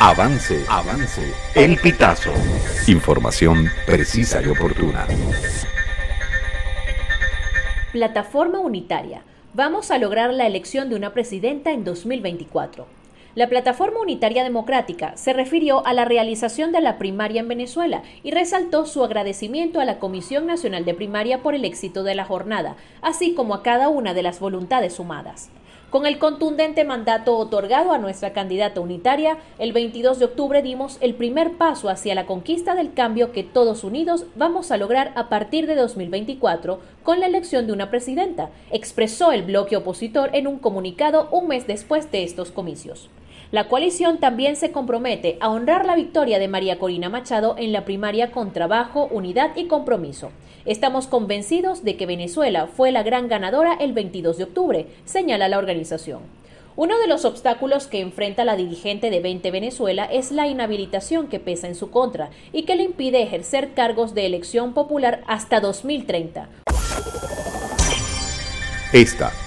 Avance, avance. El pitazo. Información precisa y oportuna. Plataforma Unitaria. Vamos a lograr la elección de una presidenta en 2024. La Plataforma Unitaria Democrática se refirió a la realización de la primaria en Venezuela y resaltó su agradecimiento a la Comisión Nacional de Primaria por el éxito de la jornada, así como a cada una de las voluntades sumadas. Con el contundente mandato otorgado a nuestra candidata unitaria, el 22 de octubre dimos el primer paso hacia la conquista del cambio que todos unidos vamos a lograr a partir de 2024 con la elección de una presidenta, expresó el bloque opositor en un comunicado un mes después de estos comicios. La coalición también se compromete a honrar la victoria de María Corina Machado en la primaria con trabajo, unidad y compromiso. Estamos convencidos de que Venezuela fue la gran ganadora el 22 de octubre, señala la organización. Uno de los obstáculos que enfrenta la dirigente de 20 Venezuela es la inhabilitación que pesa en su contra y que le impide ejercer cargos de elección popular hasta 2030. Esta